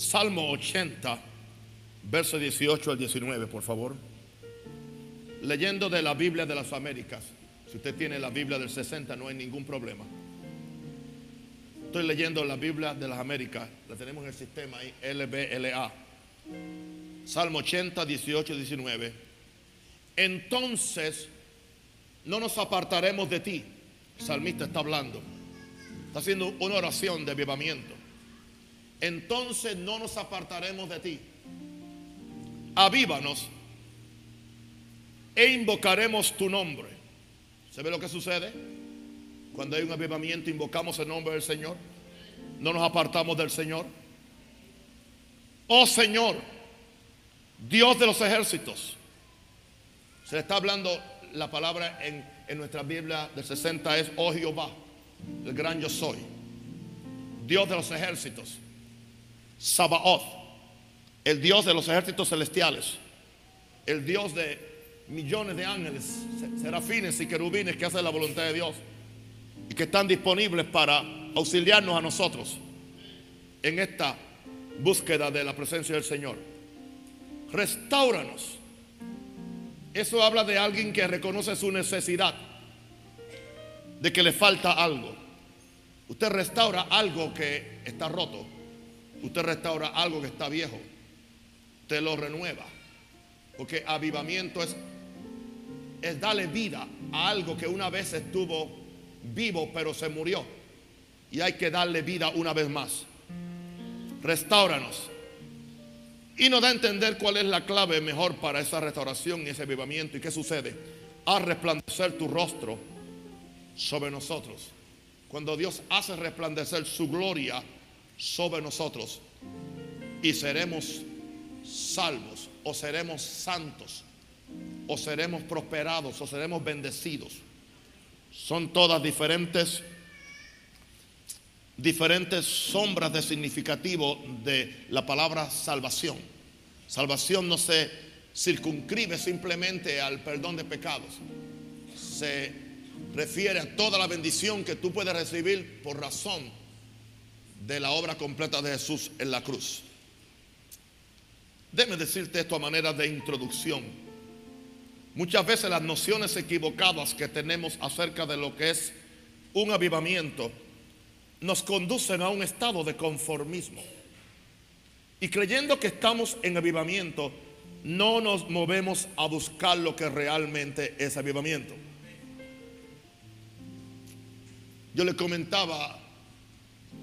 Salmo 80, verso 18 al 19, por favor. Leyendo de la Biblia de las Américas. Si usted tiene la Biblia del 60, no hay ningún problema. Estoy leyendo la Biblia de las Américas. La tenemos en el sistema ahí, LBLA. Salmo 80, 18, 19. Entonces, no nos apartaremos de ti. El salmista está hablando. Está haciendo una oración de avivamiento. Entonces no nos apartaremos de ti. Avívanos e invocaremos tu nombre. ¿Se ve lo que sucede? Cuando hay un avivamiento, invocamos el nombre del Señor. No nos apartamos del Señor. Oh Señor, Dios de los ejércitos. Se le está hablando la palabra en, en nuestra Biblia del 60 es, oh Jehová, el gran yo soy. Dios de los ejércitos. Sabaoth, el Dios de los ejércitos celestiales. El Dios de millones de ángeles, serafines y querubines que hacen la voluntad de Dios y que están disponibles para auxiliarnos a nosotros en esta búsqueda de la presencia del Señor. Restauranos. Eso habla de alguien que reconoce su necesidad, de que le falta algo. Usted restaura algo que está roto. Usted restaura algo que está viejo. Usted lo renueva. Porque avivamiento es es darle vida a algo que una vez estuvo vivo pero se murió. Y hay que darle vida una vez más. Restauranos. Y nos da a entender cuál es la clave mejor para esa restauración y ese avivamiento. ¿Y qué sucede? A resplandecer tu rostro sobre nosotros. Cuando Dios hace resplandecer su gloria sobre nosotros y seremos salvos o seremos santos o seremos prosperados o seremos bendecidos. Son todas diferentes diferentes sombras de significativo de la palabra salvación. Salvación no se circunscribe simplemente al perdón de pecados. Se refiere a toda la bendición que tú puedes recibir por razón de la obra completa de Jesús en la cruz. Déjame decirte esto a manera de introducción. Muchas veces las nociones equivocadas que tenemos acerca de lo que es un avivamiento nos conducen a un estado de conformismo. Y creyendo que estamos en avivamiento, no nos movemos a buscar lo que realmente es avivamiento. Yo le comentaba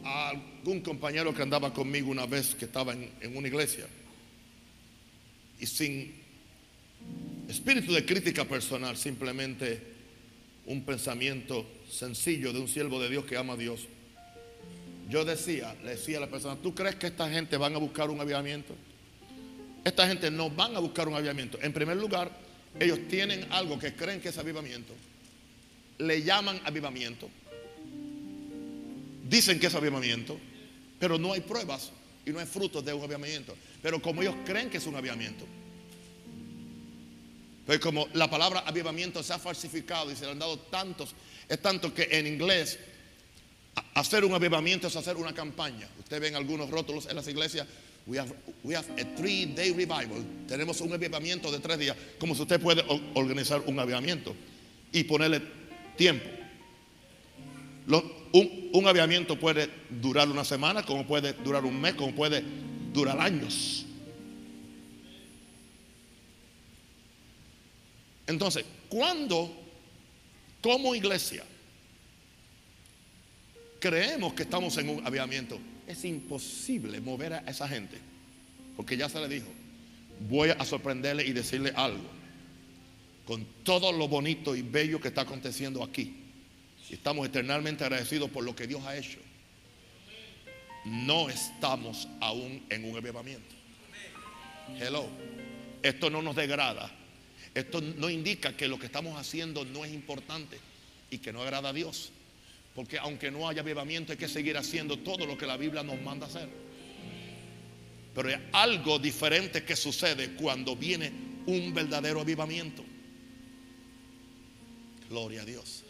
a algún compañero que andaba conmigo una vez que estaba en, una iglesia y sin Espíritu de crítica personal, simplemente un pensamiento sencillo de un siervo de Dios que ama a Dios. Yo decía, le decía a la persona, ¿tú crees que esta gente van a buscar un avivamiento? Esta gente no van a buscar un avivamiento. En primer lugar, ellos tienen algo que creen que es avivamiento. Le llaman avivamiento. Dicen que es avivamiento, pero no hay pruebas y no hay frutos de un avivamiento. Pero como ellos creen que es un avivamiento, pero como la palabra avivamiento se ha falsificado y se le han dado tantos, es tanto que en inglés hacer un avivamiento es hacer una campaña. Usted ven algunos rótulos en las iglesias. We have, we have a three day revival. Tenemos un avivamiento de tres días. Como si usted puede organizar un avivamiento y ponerle tiempo. Un, avivamiento puede durar una semana, como puede durar un mes, como puede durar años. Entonces, cuando como iglesia creemos que estamos en un avivamiento, es imposible mover a esa gente, porque ya se le dijo, voy a sorprenderle y decirle algo, con todo lo bonito y bello que está aconteciendo aquí. Y estamos eternamente agradecidos por lo que Dios ha hecho. No estamos aún en un avivamiento. Hello. Esto no nos degrada esto no indica que lo que estamos haciendo no es importante y que no agrada a Dios. Porque aunque no haya avivamiento hay que seguir haciendo todo lo que la Biblia nos manda hacer. Pero hay algo diferente que sucede cuando viene un verdadero avivamiento. Gloria a Dios.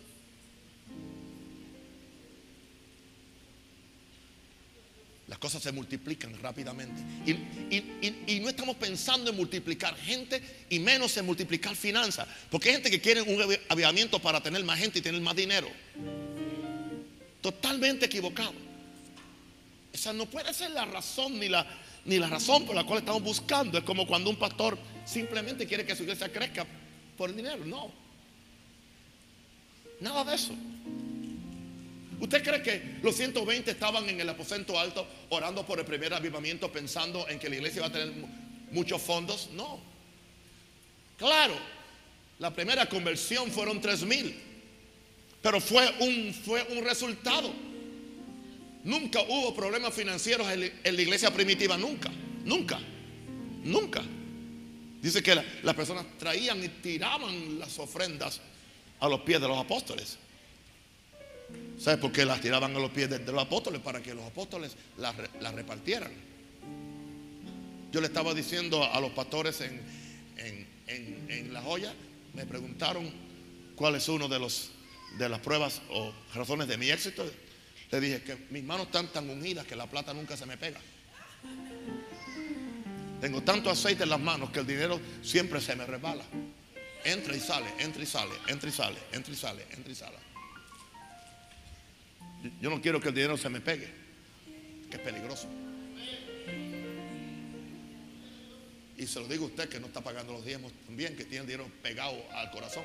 Las cosas se multiplican rápidamente. Y, no estamos pensando en multiplicar gente y menos en multiplicar finanzas. Porque hay gente que quiere un avivamiento para tener más gente y tener más dinero. Totalmente equivocado. Esa no puede ser la razón ni la, ni la razón por la cual estamos buscando. Es como cuando un pastor simplemente quiere que su iglesia crezca por el dinero. No. Nada de eso. ¿Usted cree que los 120 estaban en el aposento alto orando por el primer avivamiento pensando en que la iglesia iba a tener muchos fondos? No. Claro, la primera conversión fueron 3 mil, pero fue un, fue un resultado. Nunca hubo problemas financieros en la iglesia primitiva, nunca, nunca, nunca. Dice que las personas traían y tiraban las ofrendas a los pies de los apóstoles. ¿Sabes por qué las tiraban a los pies de, los apóstoles? Para que los apóstoles las, repartieran. Yo le estaba diciendo a los pastores en, en, La Joya, me preguntaron cuál es uno de de las pruebas o razones de mi éxito. Le dije que mis manos están tan ungidas que la plata nunca se me pega. Tengo tanto aceite en las manos que el dinero siempre se me resbala. Entra y sale, entra y sale, entra y sale, entra y sale, entra y sale. Yo no quiero que el dinero se me pegue, que es peligroso. Y se lo digo a usted que no está pagando los diezmos también, que tiene el dinero pegado al corazón.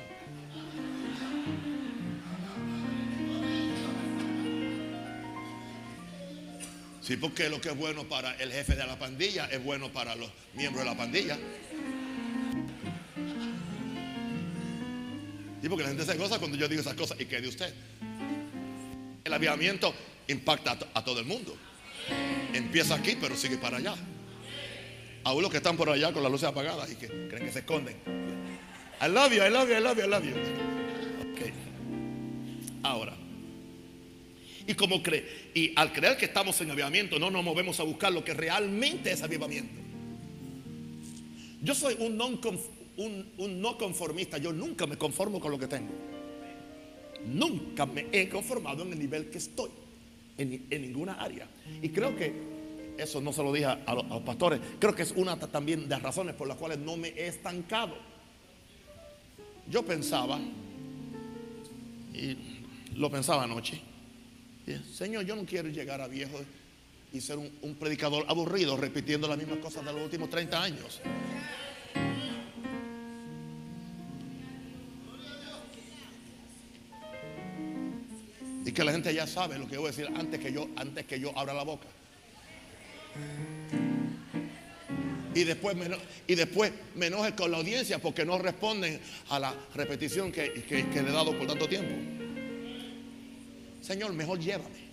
Sí, porque lo que es bueno para el jefe de la pandilla es bueno para los miembros de la pandilla. Y porque la gente se goza cuando yo digo esas cosas. ¿Y qué de usted? El avivamiento impacta a, todo el mundo. Empieza aquí, pero sigue para allá. A los que están por allá con las luces apagadas y que creen que se esconden. I love you, I love you, I love you, I love you. Okay. Ahora, y como cree, y al creer que estamos en avivamiento, no nos movemos a buscar lo que realmente es avivamiento. Yo soy un no conformista, yo nunca me conformo con lo que tengo. Nunca me he conformado en el nivel que estoy, en, ninguna área. Y creo que eso no se lo dije a, los, pastores, creo que es una también de las razones por las cuales no me he estancado. Yo pensaba, y lo pensaba anoche, Señor, yo no quiero llegar a viejo y ser un, un predicador aburrido repitiendo las mismas cosas de los últimos 30 años. Y que la gente ya sabe lo que voy a decir antes que yo, antes que yo abra la boca. Y después, me, y después me enoje con la audiencia porque no responden a la repetición que, que le he dado por tanto tiempo. Señor, mejor llévame.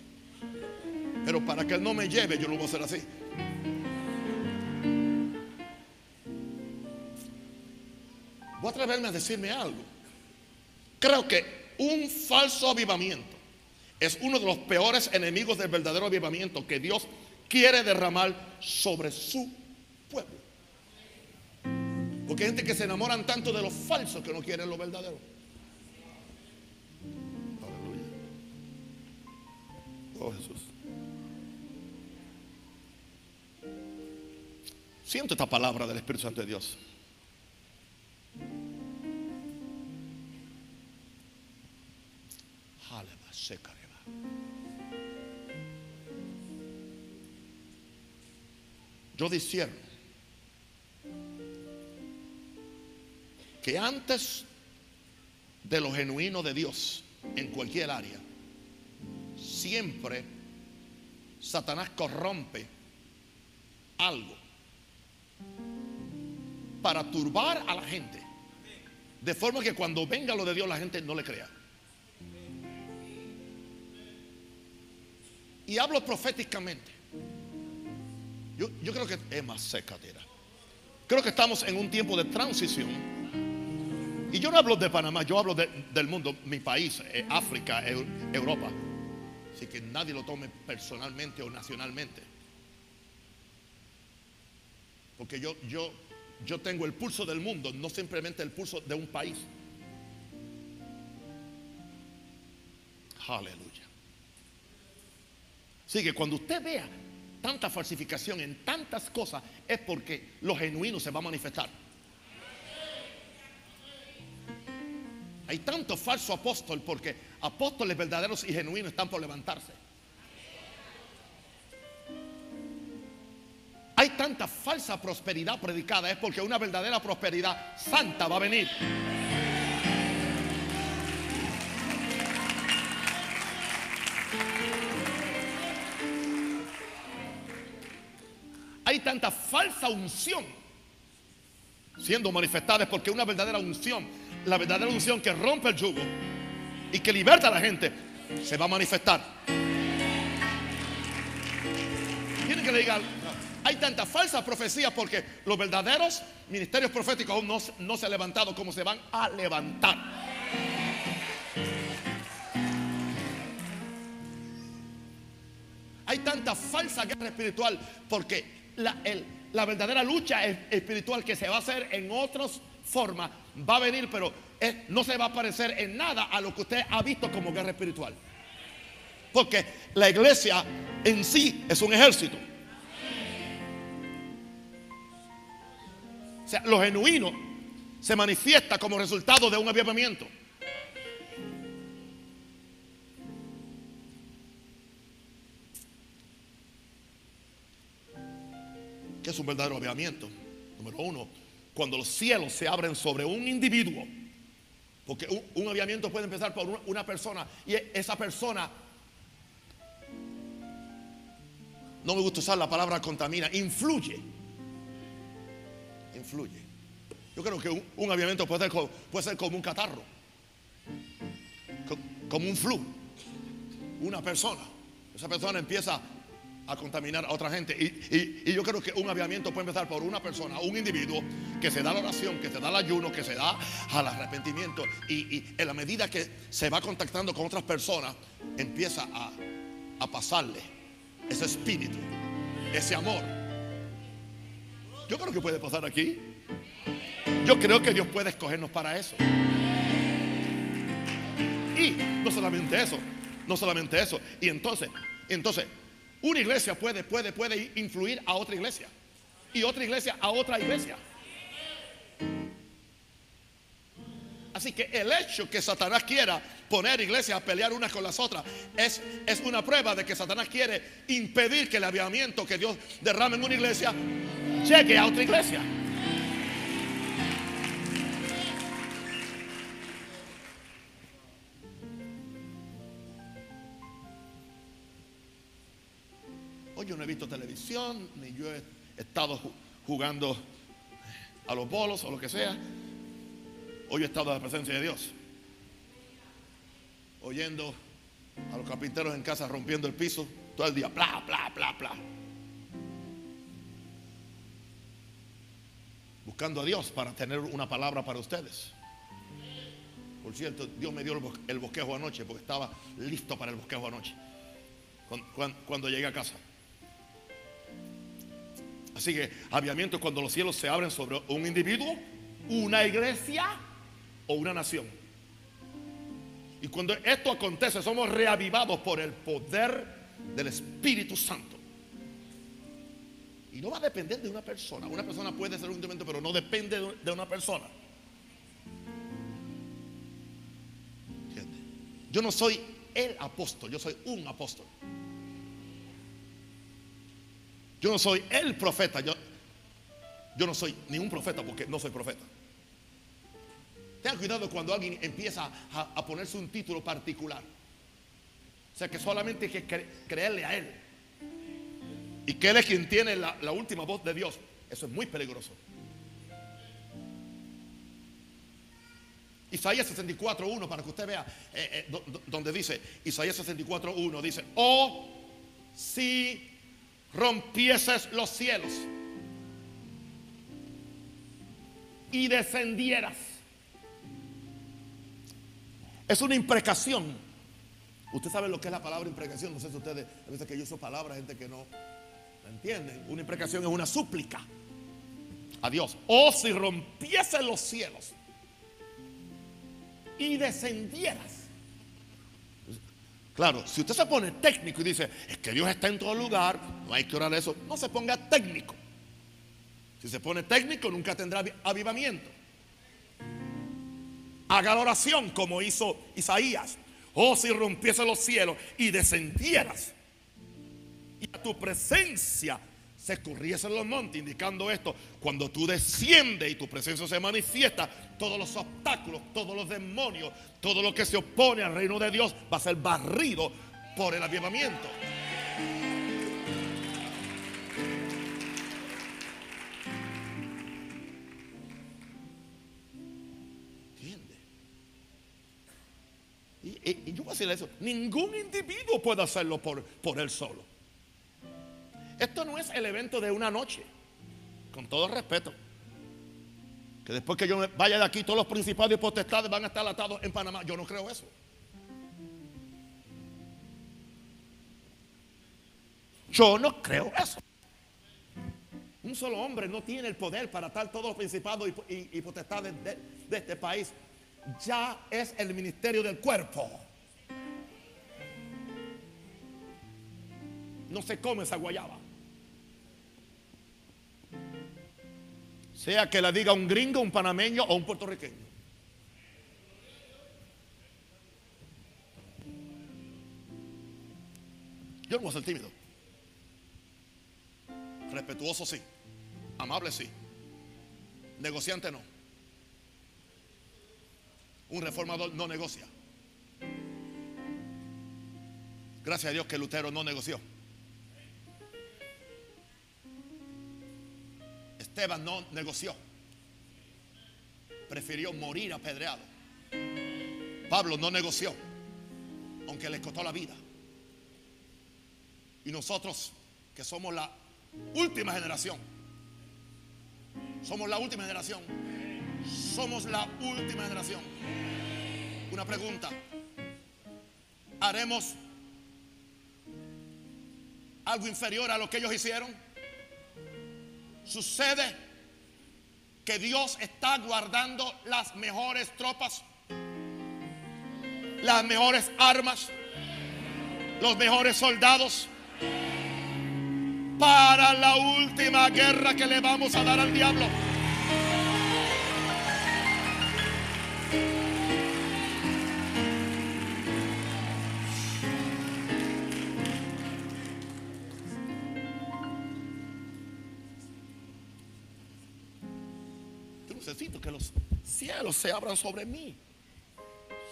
Pero para que Él no me lleve, yo lo voy a hacer así. Voy a atreverme a decirme algo. Creo que un falso avivamiento es uno de los peores enemigos del verdadero avivamiento que Dios quiere derramar sobre su pueblo. Porque hay gente que se enamoran tanto de lo falso que no quieren lo verdadero. Aleluya. Oh Jesús. Siento esta palabra del Espíritu Santo de Dios. Yo discierno que antes de lo genuino de Dios en cualquier área, siempre Satanás corrompe algo para turbar a la gente. De forma que cuando venga lo de Dios la gente no le crea. Y hablo proféticamente. Yo, creo que es más seca, tira. Creo que estamos en un tiempo de transición. Y yo no hablo de Panamá, yo hablo del mundo, mi país, África, Europa. Así que nadie lo tome personalmente o nacionalmente. Porque yo, yo, yo tengo el pulso del mundo, no simplemente el pulso de un país. Aleluya. Así que cuando usted vea tanta falsificación en tantas cosas es porque lo genuino se va a manifestar. Hay tanto falso apóstol porque apóstoles verdaderos y genuinos están por levantarse. Hay tanta falsa prosperidad predicada es porque una verdadera prosperidad santa va a venir. Tanta falsa unción siendo manifestada es porque una verdadera unción, la verdadera unción que rompe el yugo y que liberta a la gente, se va a manifestar. Tienen que le diga, hay tanta falsa profecía porque los verdaderos ministerios proféticos aún no, no se han levantado como se van a levantar. Hay tanta falsa guerra espiritual porque la, verdadera lucha espiritual que se va a hacer en otras formas va a venir, pero no se va a parecer en nada a lo que usted ha visto como guerra espiritual. Porque la iglesia en sí es un ejército. O sea, lo genuino se manifiesta como resultado de un avivamiento. Que es un verdadero avivamiento? Número uno, cuando los cielos se abren sobre un individuo. Porque un, un aviamiento puede empezar por una, persona y esa persona, no me gusta usar la palabra contamina, influye. Influye. Yo creo que un, un aviamiento puede ser, puede ser como un catarro, como un flu. Una persona. Esa persona empieza a contaminar a otra gente. Y, yo creo que un aviamiento puede empezar por una persona, un individuo que se da la oración, que se da el ayuno, que se da al arrepentimiento. Y, en la medida que se va contactando con otras personas, empieza a, a pasarle ese espíritu, ese amor. Yo creo que puede pasar aquí. Yo creo que Dios puede escogernos para eso. Y no solamente eso, no solamente eso. Y entonces, entonces, una iglesia puede, puede, puede influir a otra iglesia. Y otra iglesia a otra iglesia. Así que el hecho que Satanás quiera poner iglesias a pelear unas con las otras es, es una prueba de que Satanás quiere impedir que el avivamiento que Dios derrame en una iglesia llegue a otra iglesia. Yo no he visto televisión, ni yo he estado jugando a los bolos o lo que sea. Hoy he estado en la presencia de Dios. Oyendo a los carpinteros en casa rompiendo el piso todo el día. Bla, bla, bla, bla. Buscando a Dios para tener una palabra para ustedes. Por cierto, Dios me dio el bosquejo anoche porque estaba listo para el bosquejo anoche. cuando llegué a casa. Así que aviamiento cuando los cielos se abren sobre un individuo, una iglesia o una nación. Y cuando esto acontece, somos reavivados por el poder del Espíritu Santo. Y no va a depender de una persona. Una persona puede ser un instrumento, pero no depende de una persona. Yo no soy el apóstol, yo soy un apóstol. Yo no soy el profeta. Yo, yo no soy ningún profeta porque no soy profeta. Tengan cuidado cuando alguien empieza a, ponerse un título particular. O sea que solamente hay que creerle a Él. Y que Él es quien tiene la, última voz de Dios. Eso es muy peligroso. Isaías 64.1, para que usted vea eh, eh, donde dice, Isaías 64.1 dice, oh, si rompieses los cielos y descendieras. Es una imprecación. Usted sabe lo que es la palabra imprecación. No sé si ustedes, a veces que yo uso palabras, gente que no entienden. Una imprecación es una súplica a Dios. O si rompiese los cielos y descendieras. Claro, si usted se pone técnico y dice, es que Dios está en todo lugar, no hay que orar eso, no se ponga técnico. Si se pone técnico, nunca tendrá avivamiento. Haga la oración como hizo Isaías. Oh, si rompiese los cielos y descendieras. Y a tu presencia se escurriesen los montes, indicando esto. Cuando tú desciendes y tu presencia se manifiesta, todos los obstáculos, todos los demonios, todo lo que se opone al reino de Dios va a ser barrido por el avivamiento. Y, yo voy a decirle eso, ningún individuo puede hacerlo por, por él solo. Esto no es el evento de una noche, con todo respeto. Que después que yo vaya de aquí, todos los principados y potestades van a estar atados en Panamá. Yo no creo eso. Yo no creo eso. Un solo hombre no tiene el poder para atar todos los principados y, potestades de este país ya es el ministerio del cuerpo. No se come esa guayaba. Sea que la diga un gringo, un panameño o un puertorriqueño. Yo no voy a ser tímido. Respetuoso sí. Amable sí. Negociante no. Un reformador no negocia. Gracias a Dios que Lutero no negoció. Esteban no negoció. Prefirió morir apedreado. Pablo no negoció, aunque le costó la vida. Y nosotros, que somos la última generación, somos la última generación, somos la última generación. Una pregunta. ¿Haremos algo inferior a lo que ellos hicieron? Sucede que Dios está guardando las mejores tropas, las mejores armas, los mejores soldados para la última guerra que le vamos a dar al diablo. Cielos se abran sobre mí,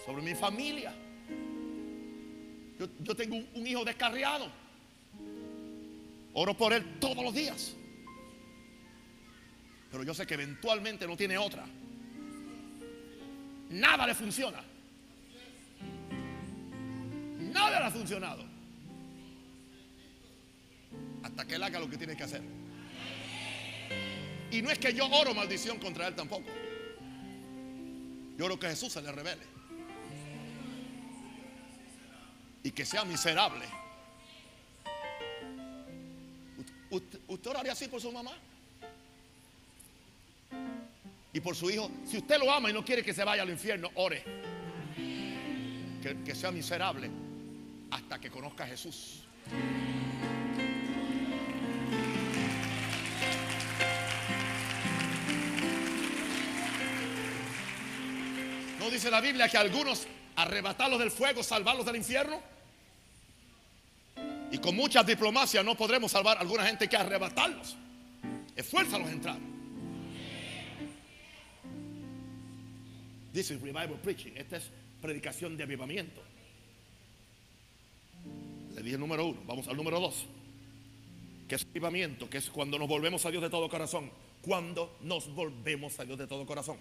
sobre mi familia. Yo, tengo un, un hijo descarriado. Oro por él todos los días. Pero yo sé que eventualmente no tiene otra. Nada le funciona. Nada le ha funcionado. Hasta que él haga lo que tiene que hacer. Y no es que yo oro maldición contra él tampoco. Yo oro que Jesús se le revele. Y que sea miserable. ¿Usted oraría así por su mamá? Y por su hijo. Si usted lo ama y no quiere que se vaya al infierno, ore. Que, que sea miserable hasta que conozca a Jesús. La Biblia que algunos arrebatarlos del fuego, salvarlos del infierno? Y con mucha diplomacia no podremos salvar a alguna gente que arrebatarlos. Esfuérzalos a entrar. This is revival preaching. Esta es predicación de avivamiento. Le dije el número uno. Vamos al número dos. Que es avivamiento, que es cuando nos volvemos a Dios de todo corazón. Cuando nos volvemos a Dios de todo corazón.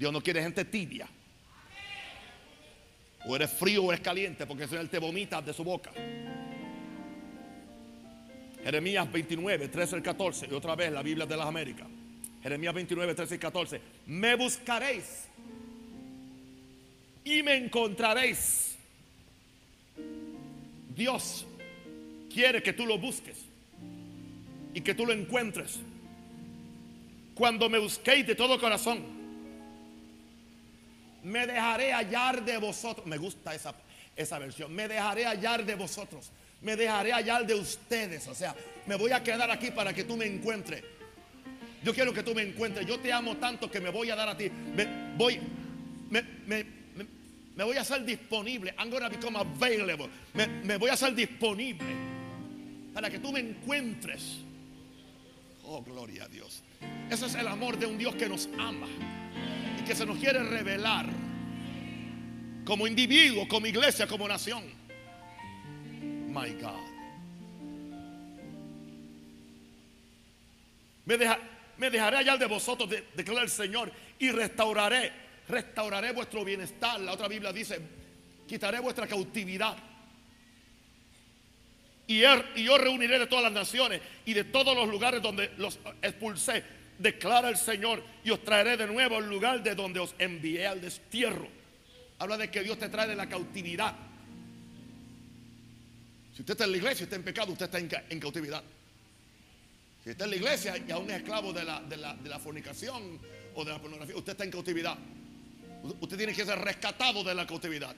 Dios no quiere gente tibia. O eres frío o eres caliente, porque eso Él te vomita de su boca. Jeremías 29, 13 al 14. Y otra vez la Biblia de las Américas. Jeremías 29, 13 y 14. Me buscaréis y me encontraréis. Dios quiere que tú lo busques y que tú lo encuentres. Cuando me busquéis de todo corazón me dejaré hallar de vosotros. Me gusta esa. esa versión. Me dejaré hallar de vosotros. Me dejaré hallar de ustedes. O sea, me voy a quedar aquí para que tú me encuentres. Yo quiero que tú me encuentres. Yo te amo tanto que me voy a dar a ti. Me voy, me, me, me voy a hacer disponible. I'm gonna become available. Me, voy a hacer disponible para que tú me encuentres. Oh, gloria a Dios. Ese es el amor de un Dios que nos ama que se nos quiere revelar como individuo, como iglesia, como nación. My God. Me, me dejaré allá de vosotros, de, declara el Señor, y restauraré, restauraré vuestro bienestar. La otra Biblia dice, quitaré vuestra cautividad. Y yo reuniré de todas las naciones y de todos los lugares donde los expulsé, declara el Señor, y os traeré de nuevo al lugar de donde os envié al destierro. Habla de que Dios te trae de la cautividad. Si usted está en la iglesia y está en pecado, usted está en, cautividad. Si está en la iglesia y aún es esclavo de la, de, la, fornicación o de la pornografía, usted está en cautividad. Usted tiene que ser rescatado de la cautividad.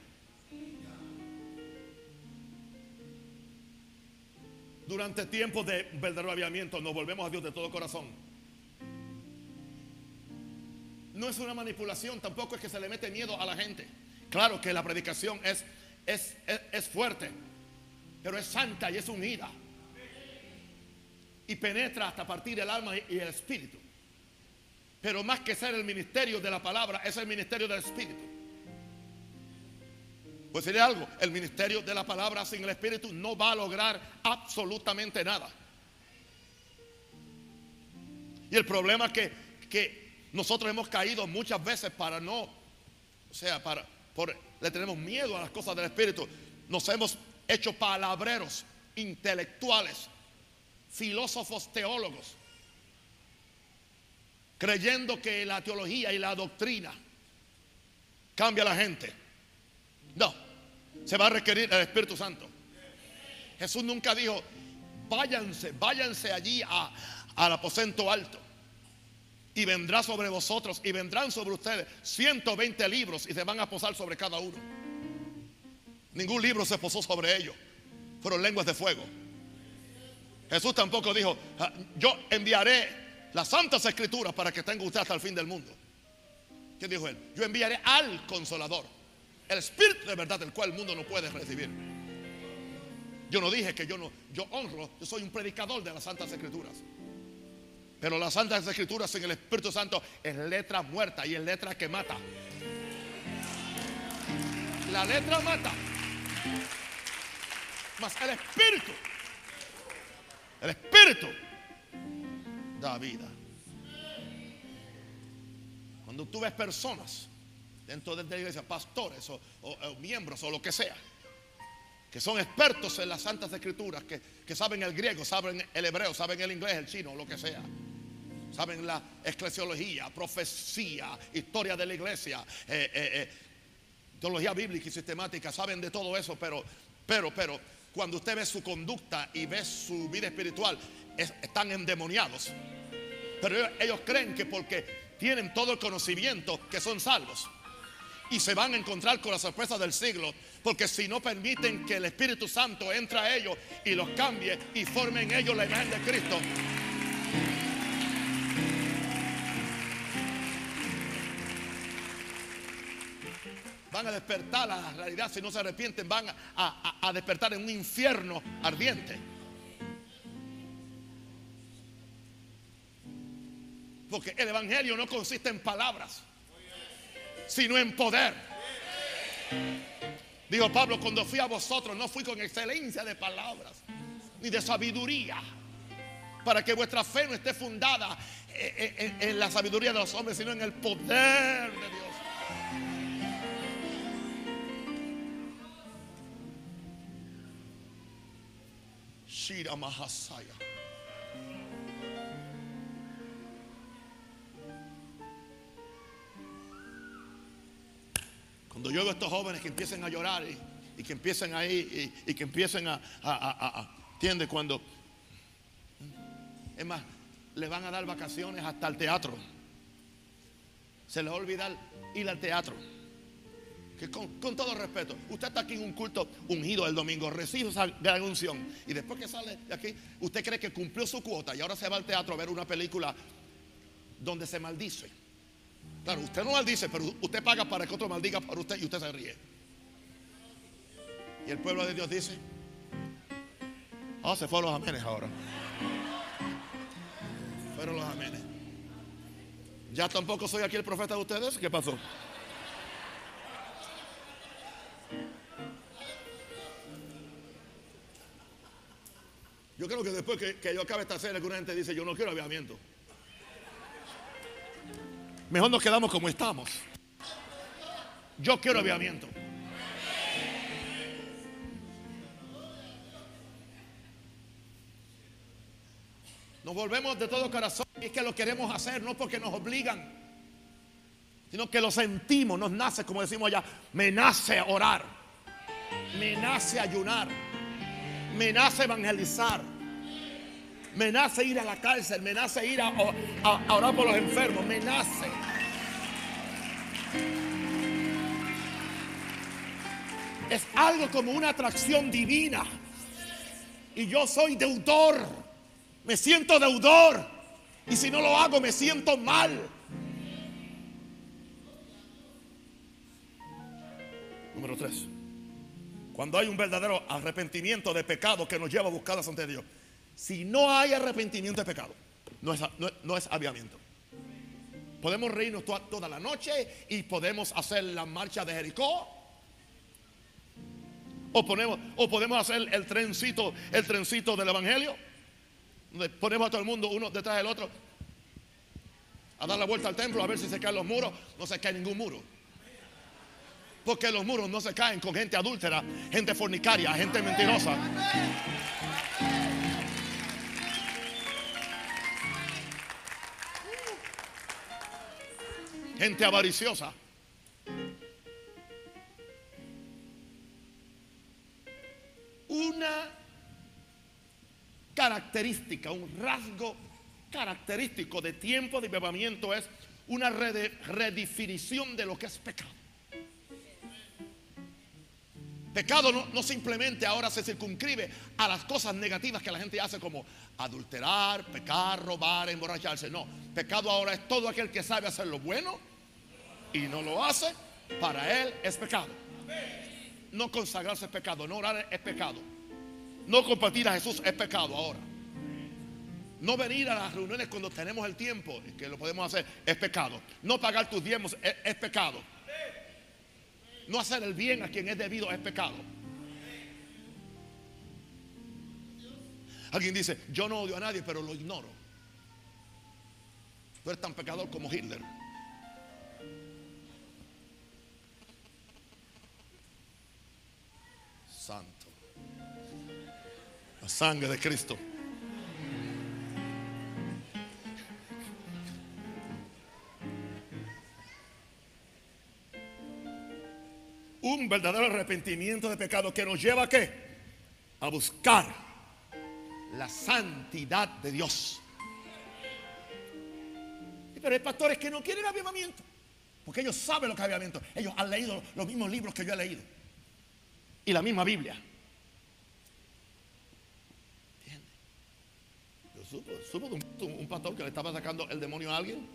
Durante tiempos de verdadero aviamiento nos volvemos a Dios de todo corazón. No es una manipulación, tampoco es que se le mete miedo a la gente. Claro que la predicación es, es, es, fuerte, pero es santa y es unida. Y penetra hasta partir el alma y el espíritu. Pero más que ser el ministerio de la palabra, es el ministerio del espíritu. Pues diré algo, el ministerio de la palabra sin el espíritu no va a lograr absolutamente nada. Y el problema que, que nosotros hemos caído muchas veces para no, o sea, para, le tenemos miedo a las cosas del Espíritu. Nos hemos hecho palabreros, intelectuales, filósofos, teólogos, creyendo que la teología y la doctrina cambia a la gente. No, se va a requerir el Espíritu Santo. Jesús nunca dijo, váyanse, váyanse allí al aposento alto y vendrá sobre vosotros y vendrán sobre ustedes 120 libros y se van a posar sobre cada uno. Ningún libro se posó sobre ellos. Fueron lenguas de fuego. Jesús tampoco dijo, ah, yo enviaré las santas escrituras para que tenga usted hasta el fin del mundo. ¿Qué dijo él? Yo enviaré al consolador, el espíritu de verdad del cual el mundo no puede recibir. Yo no dije que yo no, yo honro, yo soy un predicador de las santas escrituras. Pero las Santas Escrituras en el Espíritu Santo es letra muerta y es letra que mata. La letra mata. Mas el Espíritu, el Espíritu da vida. Cuando tú ves personas dentro de la iglesia, pastores o, miembros o lo que sea, que son expertos en las Santas Escrituras, que, que saben el griego, saben el hebreo, saben el inglés, el chino, lo que sea saben la eclesiología, profecía, historia de la iglesia, eh, eh, eh, teología bíblica y sistemática, saben de todo eso, pero, pero, pero, cuando usted ve su conducta y ve su vida espiritual, están endemoniados. Pero ellos creen que porque tienen todo el conocimiento, que son salvos. Y se van a encontrar con la sorpresa del siglo, porque si no permiten que el Espíritu Santo entre a ellos y los cambie y forme en ellos la imagen de Cristo, van a despertar a la realidad, si no se arrepienten, van a, despertar en un infierno ardiente. Porque el Evangelio no consiste en palabras, sino en poder. Dijo Pablo, cuando fui a vosotros no fui con excelencia de palabras, ni de sabiduría, para que vuestra fe no esté fundada en la sabiduría de los hombres, sino en el poder de Dios. Cuando yo veo a estos jóvenes que empiecen a llorar y, que empiecen ahí y, que empiecen a, a, ¿entiendes? Cuando, es más, le van a dar vacaciones hasta el teatro. Se les va a olvidar ir al teatro. Con, todo respeto, usted está aquí en un culto ungido el domingo, recibe esa gran unción y después que sale de aquí, usted cree que cumplió su cuota y ahora se va al teatro a ver una película donde se maldice. Claro, usted no maldice, pero usted paga para que otro maldiga por usted y usted se ríe. Y el pueblo de Dios dice, ah, se fueron los amenes ahora. Fueron los amenes. Ya tampoco soy aquí el profeta de ustedes. ¿Qué pasó? Yo creo que después que, yo acabe esta serie, que una gente dice, yo no quiero aviamiento. Mejor nos quedamos como estamos. Yo quiero aviamiento. Nos volvemos de todo corazón y es que lo queremos hacer, no porque nos obligan, sino que lo sentimos, nos nace, como decimos allá, me nace orar, me nace ayunar, me nace evangelizar, me nace ir a la cárcel, me nace ir a, orar por los enfermos, me nace. Es algo como una atracción divina. Y yo soy deudor. Me siento deudor. Y si no lo hago, me siento mal. Número tres. Cuando hay un verdadero arrepentimiento de pecado que nos lleva a buscar la santidad de Dios. Si no hay arrepentimiento de pecado, no es, aviamiento. Podemos reírnos toda, la noche y podemos hacer la marcha de Jericó. O, o podemos hacer el trencito, el trencito del Evangelio. Donde ponemos a todo el mundo uno detrás del otro a dar la vuelta al templo a ver si se caen los muros. No se cae ningún muro. Porque los muros no se caen con gente adúltera, gente fornicaria, gente mentirosa. Gente avariciosa. Una característica, un rasgo característico de tiempo de bebamiento es una redefinición de lo que es pecado. Pecado no, simplemente ahora se circunscribe a las cosas negativas que la gente hace como adulterar, pecar, robar, emborracharse. No, pecado ahora es todo aquel que sabe hacer lo bueno y no lo hace, para él es pecado. No consagrarse es pecado, no orar es pecado. No compartir a Jesús es pecado ahora. No venir a las reuniones cuando tenemos el tiempo, que lo podemos hacer, es pecado. No pagar tus diezmos es, es pecado. No hacer el bien a quien es debido es pecado. Alguien dice, yo no odio a nadie, pero lo ignoro. Tú eres tan pecador como Hitler. Santo. La sangre de Cristo. un verdadero arrepentimiento de pecado que nos lleva a qué? A buscar la santidad de Dios. Pero hay pastores que no quieren avivamiento, porque ellos saben lo que es avivamiento. Ellos han leído los mismos libros que yo he leído y la misma Biblia. Yo supo, supo de un, pastor que le estaba sacando el demonio a alguien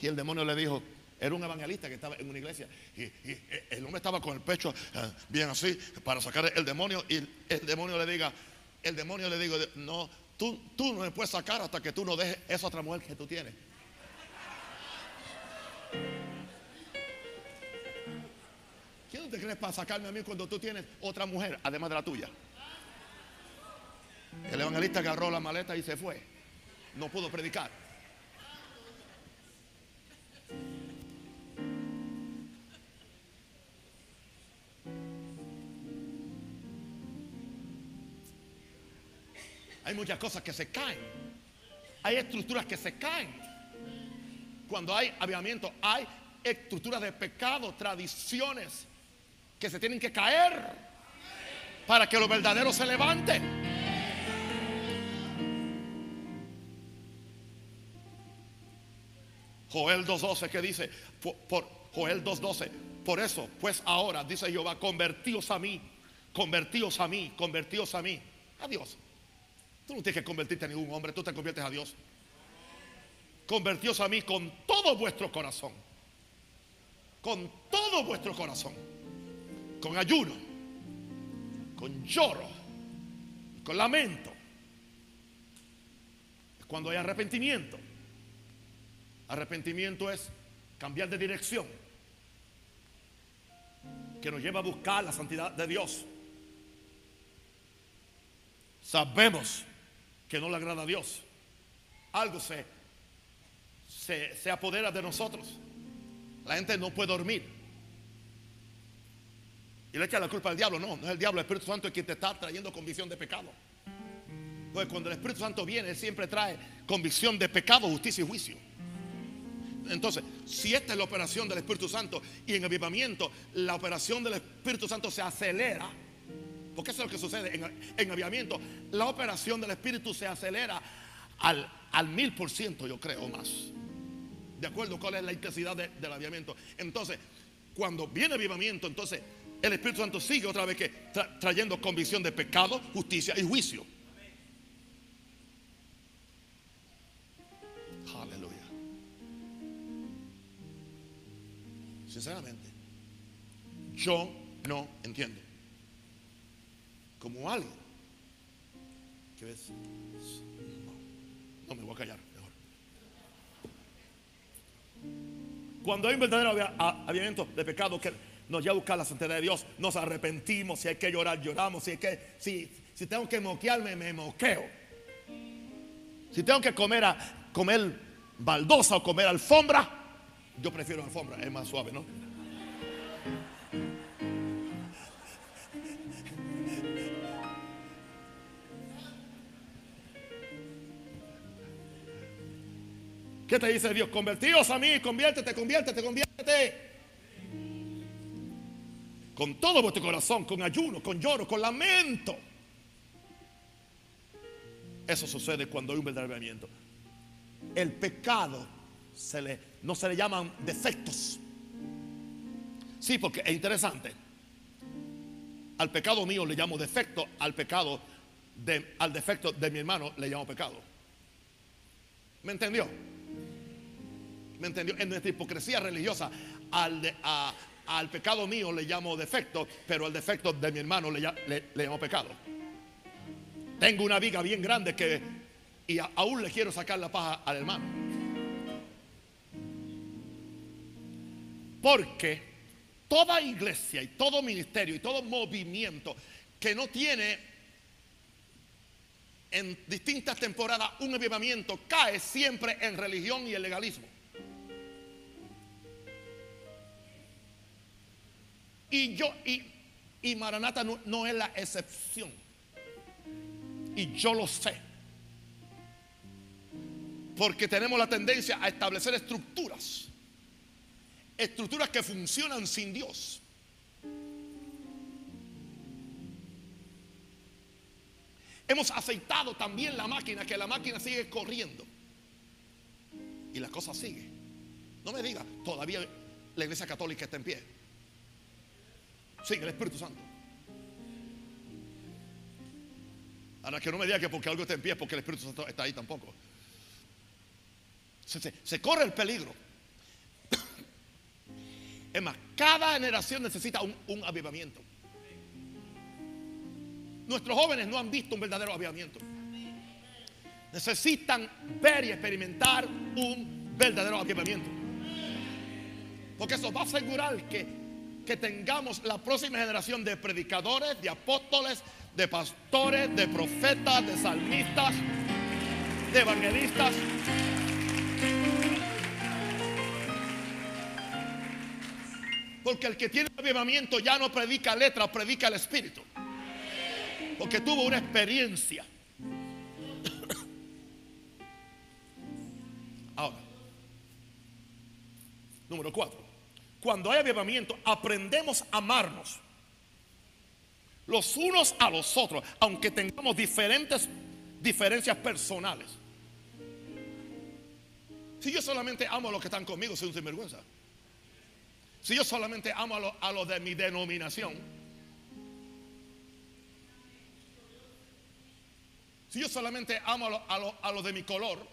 y el demonio le dijo, era un evangelista que estaba en una iglesia y, el hombre estaba con el pecho uh, bien así para sacar el demonio y el, demonio le diga, el demonio le digo, no, tú, tú no me puedes sacar hasta que tú no dejes esa otra mujer que tú tienes. Te crees para sacarme a mí cuando tú tienes otra mujer además de la tuya? El evangelista agarró la maleta y se fue. No pudo predicar. Hay muchas cosas que se caen. Hay estructuras que se caen. Cuando hay avivamiento, hay estructuras de pecado, tradiciones que se tienen que caer para que lo verdadero se levante. Joel 2.12 que dice, por, Joel 2.12, por eso, pues ahora, dice Jehová, convertíos a mí, convertíos a mí, convertíos a mí. A Dios. Tú no tienes que convertirte en ningún hombre, tú te conviertes a Dios. Convertíos a mí con todo vuestro corazón. Con todo vuestro corazón. Con ayuno. Con lloro. Con lamento. Cuando hay arrepentimiento. Arrepentimiento es cambiar de dirección. Que nos lleva a buscar la santidad de Dios. Sabemos que no le agrada a Dios. Algo se, se, se apodera de nosotros. La gente no puede dormir. Y le echa la culpa al diablo. No, no es el diablo, el Espíritu Santo es quien te está trayendo convicción de pecado. Pues cuando el Espíritu Santo viene, Él siempre trae convicción de pecado, justicia y juicio. Entonces, si esta es la operación del Espíritu Santo y en avivamiento, la operación del Espíritu Santo se acelera. Porque eso es lo que sucede en, en avivamiento. La operación del Espíritu se acelera al, mil por ciento, yo creo, más. De acuerdo cuál es la intensidad del avivamiento. Entonces, cuando viene avivamiento, entonces el Espíritu Santo sigue otra vez que trayendo convicción de pecado, justicia y juicio. Sinceramente, yo no entiendo. Como alguien que ves, no, me voy a callar mejor. Cuando hay un verdadero avivamiento de pecado que nos lleva a buscar la santidad de Dios, nos arrepentimos, si hay que llorar, lloramos, si hay que, si, si tengo que moquearme, me moqueo. Si tengo que comer a comer baldosa o comer alfombra, yo prefiero alfombra, es más suave, ¿no? ¿Qué te dice Dios? Convertíos a mí, conviértete, conviértete, conviértete. Con todo vuestro corazón, con ayuno, con lloro, con lamento. Eso sucede cuando hay un verdadero El pecado no se le llaman defectos. Sí, porque es interesante. Al pecado mío le llamo defecto, al pecado de, al defecto de mi hermano le llamo pecado. ¿Me entendió? ¿Me entendió? En nuestra hipocresía religiosa, al, al pecado mío le llamo defecto, pero al defecto de mi hermano le, le, llamo pecado. Tengo una viga bien grande que y aún le quiero sacar la paja al hermano. Porque toda iglesia y todo ministerio y todo movimiento que no tiene en distintas temporadas un avivamiento cae siempre en religión y el legalismo. Y yo, y, y Maranata no, no es la excepción. Y yo lo sé. Porque tenemos la tendencia a establecer estructuras estructuras que funcionan sin Dios. Hemos aceitado también la máquina, que la máquina sigue corriendo. Y la cosa sigue. No me diga, todavía la iglesia católica está en pie. Sigue el Espíritu Santo. Ahora que no me diga que porque algo está en pie, porque el Espíritu Santo está ahí tampoco. se corre el peligro es más, cada generación necesita un, avivamiento. Nuestros jóvenes no han visto un verdadero avivamiento. Necesitan ver y experimentar un verdadero avivamiento. Porque eso va a asegurar que, que tengamos la próxima generación de predicadores, de apóstoles, de pastores, de profetas, de salmistas, de evangelistas. Porque el que tiene avivamiento ya no predica letra, predica el espíritu. Porque tuvo una experiencia. Ahora, número cuatro. Cuando hay avivamiento, aprendemos a amarnos los unos a los otros, aunque tengamos diferentes diferencias personales. Si yo solamente amo a los que están conmigo, soy un sinvergüenza. Si yo solamente amo a los de mi denominación, si yo solamente amo a los de mi color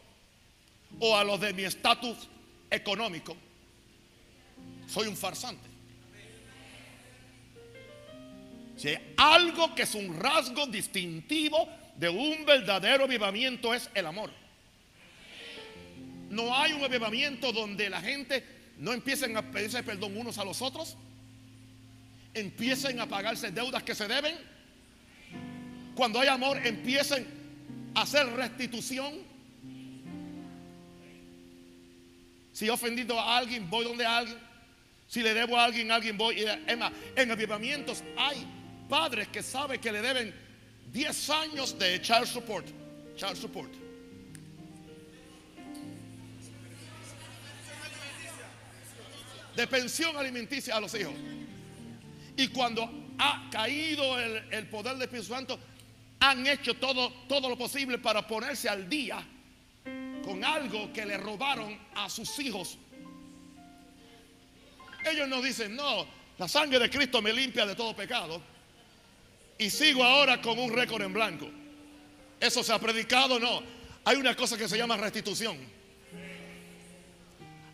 o a los de mi estatus económico, soy un farsante. Si algo que es un rasgo distintivo de un verdadero avivamiento es el amor. No hay un avivamiento donde la gente no empiecen a pedirse perdón unos a los otros, empiecen a pagarse deudas que se deben. Cuando hay amor, empiecen a hacer restitución. Si he ofendido a alguien, voy donde alguien. Si le debo a alguien, alguien voy. Emma, en avivamientos hay padres que saben que le deben 10 años de child support. Child support. de pensión alimenticia a los hijos. Y cuando ha caído el, poder del Espíritu Santo, han hecho todo, todo lo posible para ponerse al día con algo que le robaron a sus hijos. Ellos no dicen, no, la sangre de Cristo me limpia de todo pecado. Y sigo ahora con un récord en blanco. Eso se ha predicado, no. Hay una cosa que se llama restitución.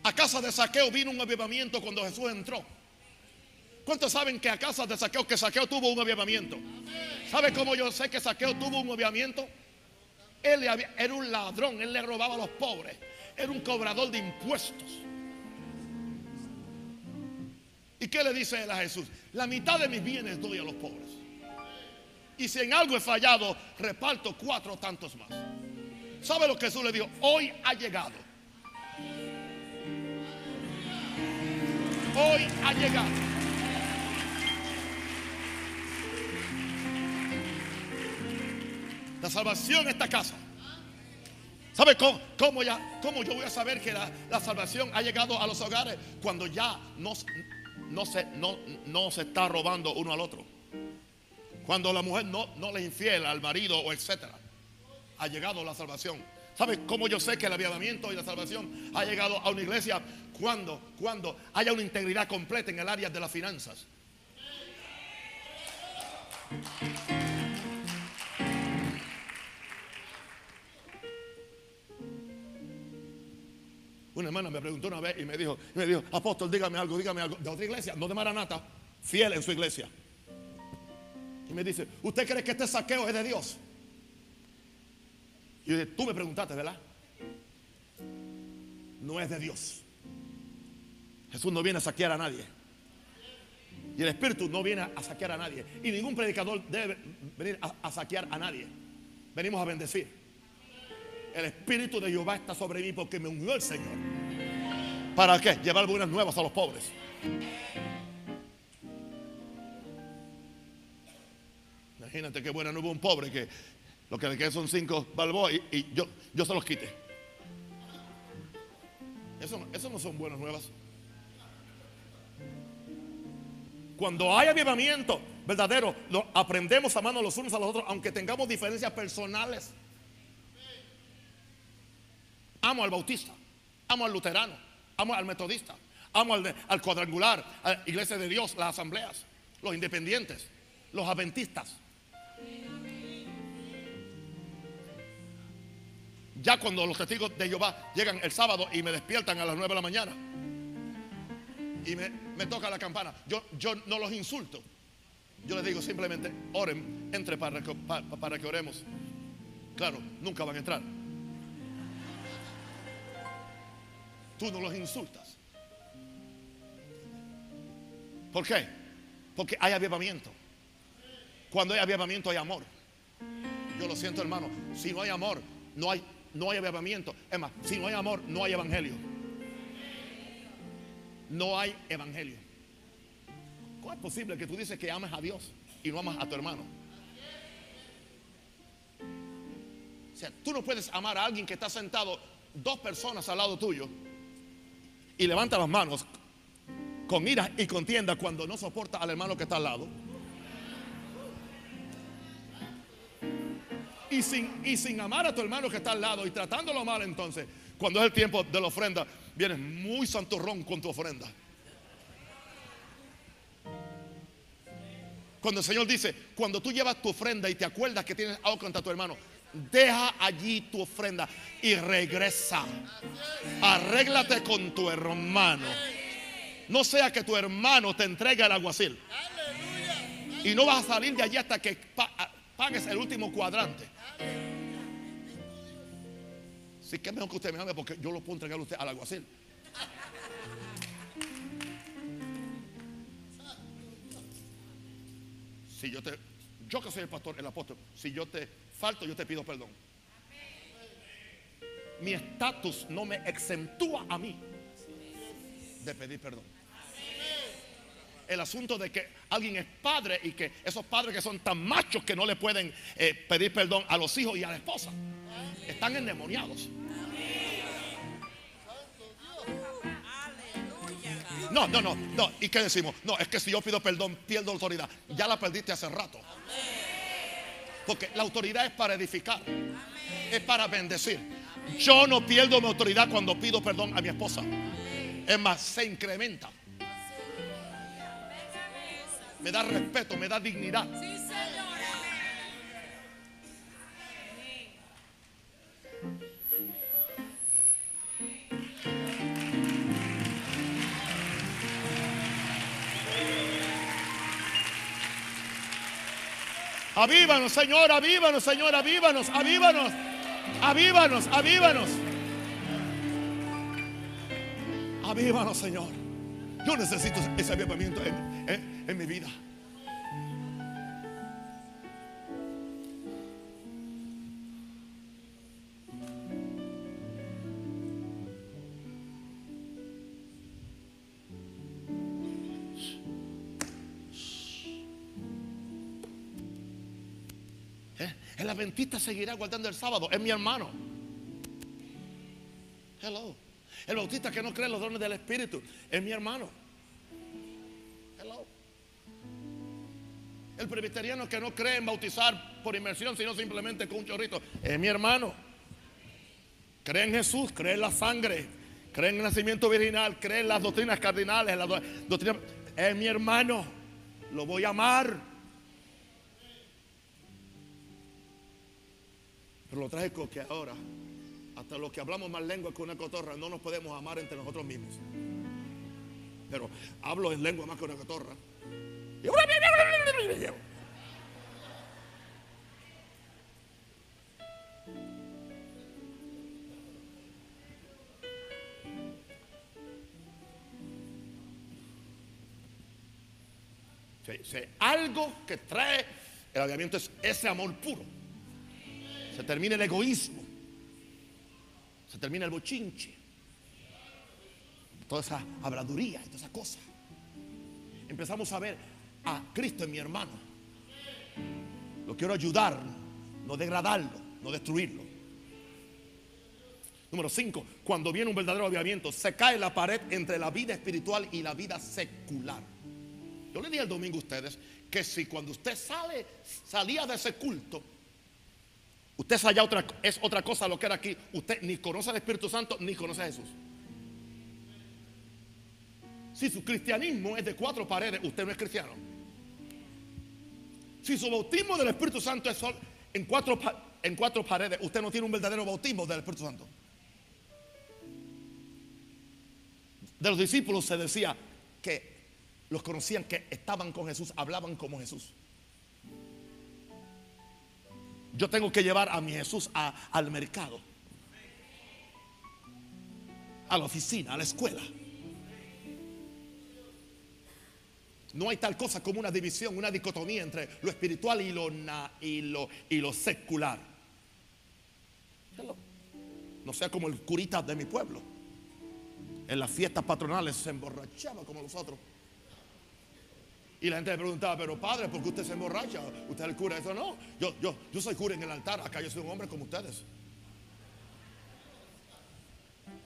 A casa de saqueo vino un avivamiento cuando Jesús entró. ¿Cuántos saben que a casa de saqueo, que saqueo tuvo un avivamiento? ¿Sabe cómo yo sé que saqueo tuvo un avivamiento? Él era un ladrón, él le robaba a los pobres, era un cobrador de impuestos. ¿Y qué le dice él a Jesús? La mitad de mis bienes doy a los pobres. Y si en algo he fallado, reparto cuatro tantos más. ¿Sabe lo que Jesús le dijo? Hoy ha llegado hoy ha llegado. La salvación en esta casa. ¿Sabe cómo, ya, cómo yo voy a saber que la, salvación ha llegado a los hogares? Cuando ya no, no, se, no, no se está robando uno al otro. Cuando la mujer no, no le infiel al marido o etcétera. Ha llegado la salvación. ¿Sabe cómo yo sé que el avivamiento y la salvación ha llegado a una iglesia? Cuando, cuando haya una integridad completa en el área de las finanzas. Una hermana me preguntó una vez y me dijo, me dijo, apóstol, dígame algo, dígame algo. De otra iglesia, no de Maranata, fiel en su iglesia. Y me dice, ¿usted cree que este saqueo es de Dios? Y yo dije, tú me preguntaste, ¿verdad? No es de Dios. Jesús no viene a saquear a nadie. Y el Espíritu no viene a saquear a nadie. Y ningún predicador debe venir a, saquear a nadie. Venimos a bendecir. El Espíritu de Jehová está sobre mí porque me unió el Señor. ¿Para qué? Llevar buenas nuevas a los pobres. Imagínate qué buena nueva un pobre que lo que le queda son cinco balboas y, yo, yo se los quite. Eso, eso no son buenas nuevas. Cuando hay avivamiento verdadero, aprendemos a mano los unos a los otros, aunque tengamos diferencias personales. Amo al bautista, amo al luterano, amo al metodista, amo al, cuadrangular, a la iglesia de Dios, las asambleas, los independientes, los adventistas. Ya cuando los testigos de Jehová llegan el sábado y me despiertan a las 9 de la mañana y me, toca la campana, yo, no los insulto. Yo les digo simplemente, oren, entre para, que oremos. Claro, nunca van a entrar. Tú no los insultas. ¿Por qué? Porque hay avivamiento. Cuando hay avivamiento hay amor. Yo lo siento, hermano. Si no hay amor, no hay no hay avivamiento. Es más, si no hay amor, no hay evangelio. No hay evangelio. ¿Cómo es posible que tú dices que amas a Dios y no amas a tu hermano? O sea, tú no puedes amar a alguien que está sentado dos personas al lado tuyo y levanta las manos con ira y contienda cuando no soporta al hermano que está al lado. Y sin, y sin amar a tu hermano que está al lado y tratándolo mal entonces, Cuando es el tiempo de la ofrenda, vienes muy santurrón con tu ofrenda. Cuando el Señor dice, cuando tú llevas tu ofrenda y te acuerdas que tienes algo contra tu hermano, deja allí tu ofrenda y regresa. Arréglate con tu hermano. No sea que tu hermano te entregue al alguacil. Y no vas a salir de allí hasta que pagues el último cuadrante. Sí que es mejor que usted me ame porque yo lo puedo entregar a usted al alguacil. Si yo te, yo que soy el pastor, el apóstol, si yo te falto, yo te pido perdón. Mi estatus no me exentúa a mí de pedir perdón. El asunto de que alguien es padre y que esos padres que son tan machos que no le pueden eh, pedir perdón a los hijos y a la esposa, están endemoniados. No, no, no, no. ¿Y qué decimos? No, es que si yo pido perdón, pierdo autoridad. Ya la perdiste hace rato. Porque la autoridad es para edificar. Es para bendecir. Yo no pierdo mi autoridad cuando pido perdón a mi esposa. Es más, se incrementa. Me da respeto, me da dignidad. Avívanos, Señor, avívanos, Señor, avívanos, avívanos, avívanos, avívanos. Avívanos, Señor. Yo necesito ese avivamiento en, en mi vida. El adventista seguirá guardando el sábado. Es mi hermano. Hello. El bautista que no cree en los dones del Espíritu. Es mi hermano. Hello. El presbiteriano que no cree en bautizar por inmersión, sino simplemente con un chorrito. Es mi hermano. Cree en Jesús, cree en la sangre, cree en el nacimiento virginal, cree en las doctrinas cardinales, es mi hermano. Lo voy a amar. Lo trágico que ahora, hasta los que hablamos más lengua que una cotorra, no nos podemos amar entre nosotros mismos. Pero hablo en lengua más que una cotorra. algo que trae el aviamiento es ese amor puro. Se termina el egoísmo. Se termina el bochinche. Toda esa habladuría toda esa cosa. Empezamos a ver a Cristo en mi hermano. Lo quiero ayudar, no degradarlo, no destruirlo. Número 5. Cuando viene un verdadero avivamiento, se cae la pared entre la vida espiritual y la vida secular. Yo le dije el domingo a ustedes que si cuando usted sale, salía de ese culto, Usted allá otra, es otra cosa lo que era aquí. Usted ni conoce al Espíritu Santo ni conoce a Jesús. Si su cristianismo es de cuatro paredes, usted no es cristiano. Si su bautismo del Espíritu Santo es en cuatro, en cuatro paredes, usted no tiene un verdadero bautismo del Espíritu Santo. De los discípulos se decía que los conocían que estaban con Jesús, hablaban como Jesús. Yo tengo que llevar a mi Jesús al mercado, a la oficina, a la escuela. No hay tal cosa como una división, una dicotomía entre lo espiritual y lo, y lo, y lo secular. No sea como el curita de mi pueblo. En las fiestas patronales se emborrachaba como los otros. Y la gente le preguntaba, pero padre, ¿por qué usted se emborracha? ¿Usted es el cura? Eso no, yo, yo, yo soy cura en el altar, acá yo soy un hombre como ustedes.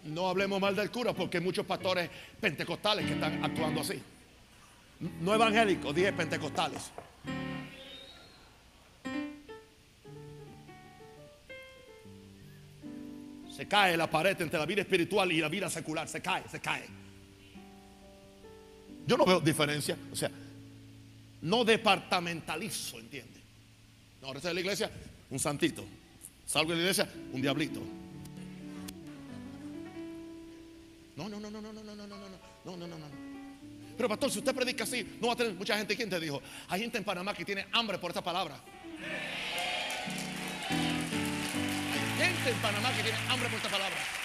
No hablemos mal del cura porque hay muchos pastores pentecostales que están actuando así. No evangélicos, dije pentecostales. Se cae la pared entre la vida espiritual y la vida secular. Se cae, se cae. Yo no veo diferencia. O sea, no departamentalizo, ¿entiende? No, ahora de la iglesia, un santito. Salgo de la iglesia, un diablito. No, no, no, no, no, no, no, no, no, no, no, no, no, no. Pero pastor, si usted predica así, no va a tener mucha gente. ¿Quién te dijo? Hay gente en Panamá que tiene hambre por esta palabra. Hay gente en Panamá que tiene hambre por esta palabra.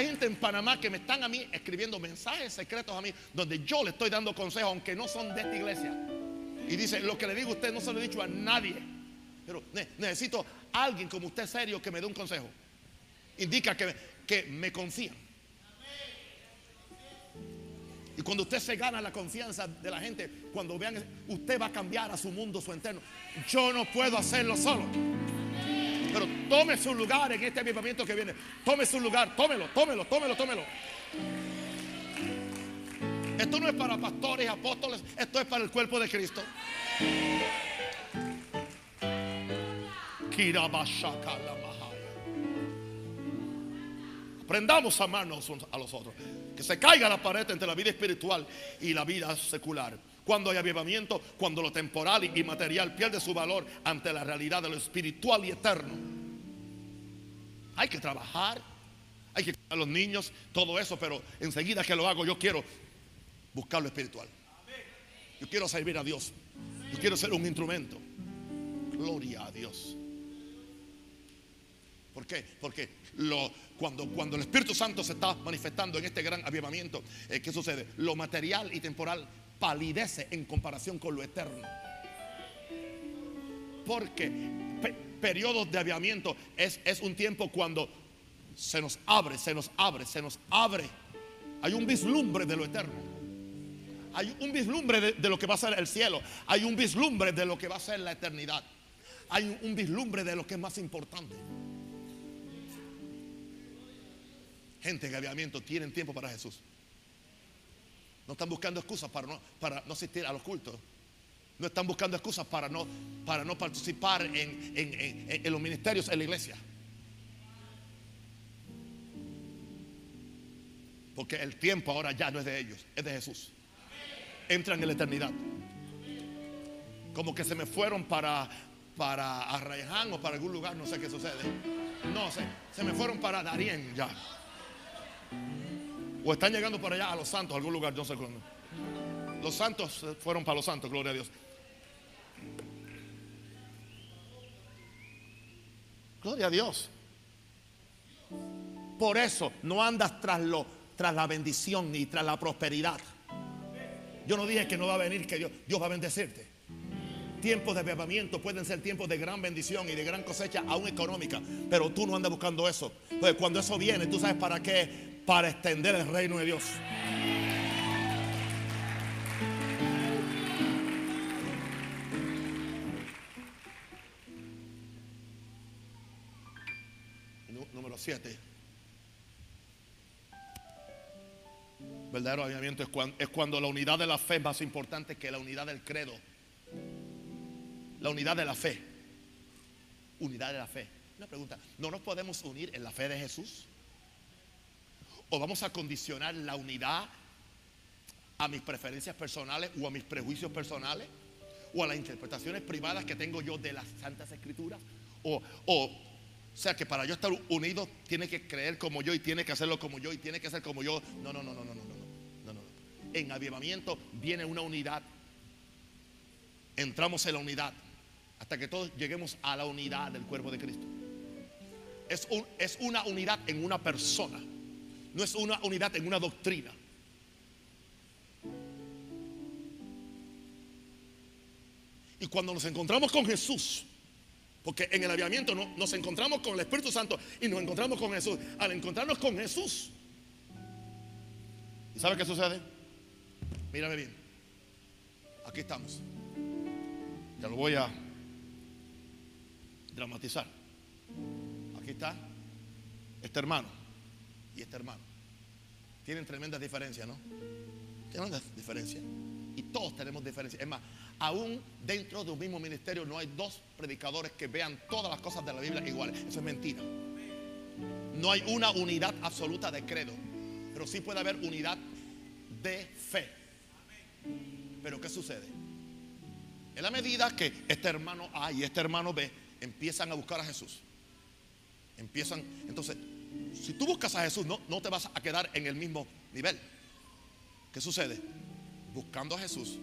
Hay gente en Panamá que me están a mí escribiendo mensajes secretos a mí, donde yo le estoy dando consejos, aunque no son de esta iglesia. Y dice, lo que le digo a usted no se lo he dicho a nadie. Pero necesito a alguien como usted serio que me dé un consejo. Indica que, que me confían. Y cuando usted se gana la confianza de la gente, cuando vean, usted va a cambiar a su mundo, su entorno. Yo no puedo hacerlo solo. Pero tome su lugar en este avivamiento que viene. Tome su lugar, tómelo, tómelo, tómelo, tómelo. Esto no es para pastores, apóstoles, esto es para el cuerpo de Cristo. Aprendamos a amarnos a los otros. Que se caiga la pared entre la vida espiritual y la vida secular. Cuando hay avivamiento, cuando lo temporal y material pierde su valor ante la realidad de lo espiritual y eterno. Hay que trabajar, hay que cuidar a los niños, todo eso, pero enseguida que lo hago yo quiero buscar lo espiritual. Yo quiero servir a Dios. Yo quiero ser un instrumento. Gloria a Dios. ¿Por qué? Porque cuando, cuando el Espíritu Santo se está manifestando en este gran avivamiento, eh, ¿qué sucede? Lo material y temporal palidece en comparación con lo eterno. Porque periodos de avivamiento es, es un tiempo cuando se nos abre, se nos abre, se nos abre. Hay un vislumbre de lo eterno. Hay un vislumbre de, lo que va a ser el cielo. Hay un vislumbre de lo que va a ser la eternidad. Hay un vislumbre de lo que es más importante. Gente en avivamiento tienen tiempo para Jesús. No están buscando excusas para no, para no asistir a los cultos. No están buscando excusas para no, para no participar en, en los ministerios en la iglesia. Porque el tiempo ahora ya no es de ellos, es de Jesús. Entran en la eternidad. Como que se me fueron para, para Arraiján o para algún lugar, no sé qué sucede. No sé, se me fueron para Darien ya. O están llegando para allá a los santos, a algún lugar, no sé cuándo. Los santos fueron para los santos, gloria a Dios. Gloria a Dios. Por eso no andas tras, lo, tras la bendición ni tras la prosperidad. Yo no dije que no va a venir, que Dios, Dios va a bendecirte. Tiempos de bebamiento pueden ser tiempos de gran bendición y de gran cosecha, aún económica. Pero tú no andas buscando eso. Pues cuando eso viene, tú sabes para qué para extender el reino de Dios. Número 7. Verdadero avivamiento es cuando, es cuando la unidad de la fe es más importante que la unidad del credo. La unidad de la fe. Unidad de la fe. Una pregunta, ¿no nos podemos unir en la fe de Jesús? ¿O vamos a condicionar la unidad a mis preferencias personales o a mis prejuicios personales? ¿O a las interpretaciones privadas que tengo yo de las Santas Escrituras? O, o, sea que para yo estar unido tiene que creer como yo y tiene que hacerlo como yo y tiene que ser como yo. No, no, no, no, no, no, no, no, no. En avivamiento viene una unidad. Entramos en la unidad hasta que todos lleguemos a la unidad del cuerpo de Cristo. Es, un, es una unidad en una persona no es una unidad en una doctrina. Y cuando nos encontramos con Jesús, porque en el aviamiento no, nos encontramos con el Espíritu Santo y nos encontramos con Jesús. Al encontrarnos con Jesús, ¿y sabe qué sucede? Mírame bien. Aquí estamos. Te lo voy a dramatizar. Aquí está este hermano y este hermano. Tienen tremendas diferencias, ¿no? Tremendas diferencias. Y todos tenemos diferencias. Es más, aún dentro de un mismo ministerio no hay dos predicadores que vean todas las cosas de la Biblia iguales. Eso es mentira. No hay una unidad absoluta de credo, pero sí puede haber unidad de fe. Pero ¿qué sucede? En la medida que este hermano A y este hermano B empiezan a buscar a Jesús, empiezan, entonces, si tú buscas a Jesús, no, no te vas a quedar en el mismo nivel. ¿Qué sucede? Buscando a Jesús,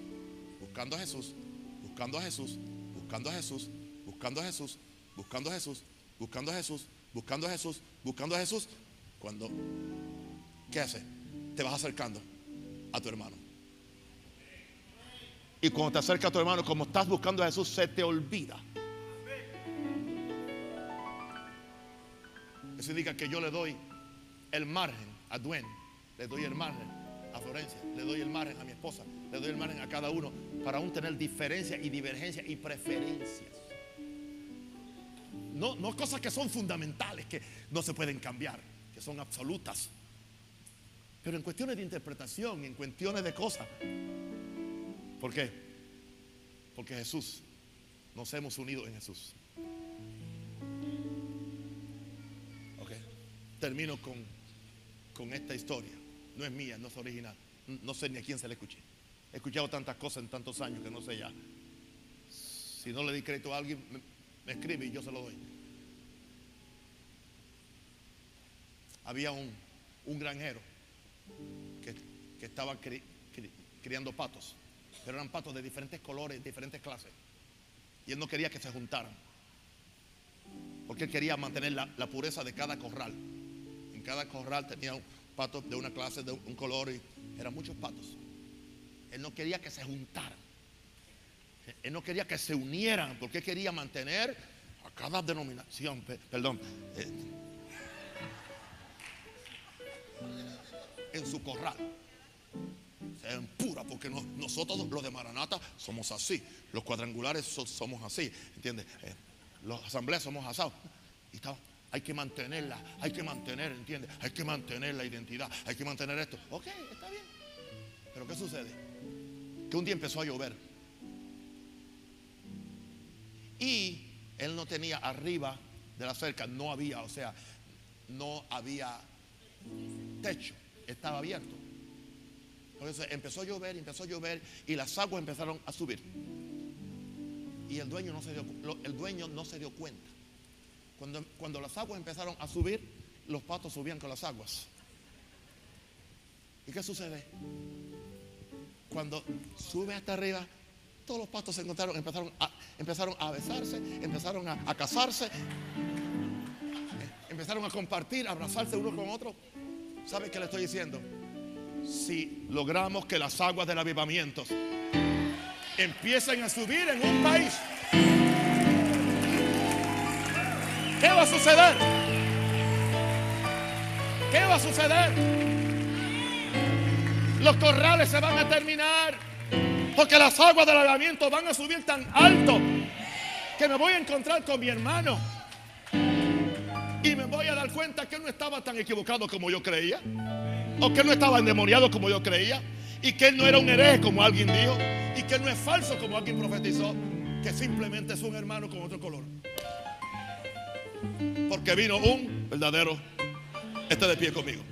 buscando a Jesús, buscando a Jesús, buscando a Jesús, buscando a Jesús, buscando a Jesús, buscando a Jesús, buscando a Jesús, buscando a Jesús. Cuando, ¿qué hace? Te vas acercando a tu hermano. Y cuando te acerca a tu hermano, como estás buscando a Jesús, se te olvida. Eso indica que yo le doy el margen a Duen, le doy el margen a Florencia, le doy el margen a mi esposa, le doy el margen a cada uno para aún tener diferencia y divergencia y preferencias. No, no cosas que son fundamentales, que no se pueden cambiar, que son absolutas. Pero en cuestiones de interpretación, en cuestiones de cosas. ¿Por qué? Porque Jesús, nos hemos unido en Jesús. Termino con, con esta historia. No es mía, no es original. No sé ni a quién se la escuché. He escuchado tantas cosas en tantos años que no sé ya. Si no le di crédito a alguien, me, escribe y yo se lo doy. Había un, un granjero que, que estaba cri- cri- criando patos, pero eran patos de diferentes colores, diferentes clases. Y él no quería que se juntaran, porque él quería mantener la, la pureza de cada corral. Cada corral tenía un pato de una clase, de un color, y eran muchos patos. Él no quería que se juntaran. Él no quería que se unieran, porque quería mantener a cada denominación, pe- perdón, eh, en su corral. Sean puras, porque no- nosotros los de Maranata somos así, los cuadrangulares so- somos así, ¿entiendes? Eh, los asambleas somos asados. Y estaba, hay que mantenerla, hay que mantener, ¿entiendes? Hay que mantener la identidad, hay que mantener esto. Ok, está bien. Pero ¿qué sucede? Que un día empezó a llover. Y él no tenía arriba de la cerca, no había, o sea, no había techo, estaba abierto. Entonces empezó a llover, empezó a llover y las aguas empezaron a subir. Y el dueño no se dio, el dueño no se dio cuenta. Cuando, cuando las aguas empezaron a subir, los patos subían con las aguas. ¿Y qué sucede? Cuando sube hasta arriba, todos los patos se encontraron, empezaron a, empezaron a besarse, empezaron a, casarse, empezaron a compartir, a abrazarse uno con otro. ¿Sabe qué le estoy diciendo? Si logramos que las aguas del avivamiento empiecen a subir en un país, ¿qué va a suceder? ¿Qué va a suceder? Los corrales se van a terminar. Porque las aguas del avivamiento van a subir tan alto que me voy a encontrar con mi hermano. Y me voy a dar cuenta que él no estaba tan equivocado como yo creía. O que no estaba endemoniado como yo creía. Y que él no era un hereje como alguien dijo. Y que no es falso como alguien profetizó. Que simplemente es un hermano con otro color. Porque vino un verdadero. Este de pie conmigo.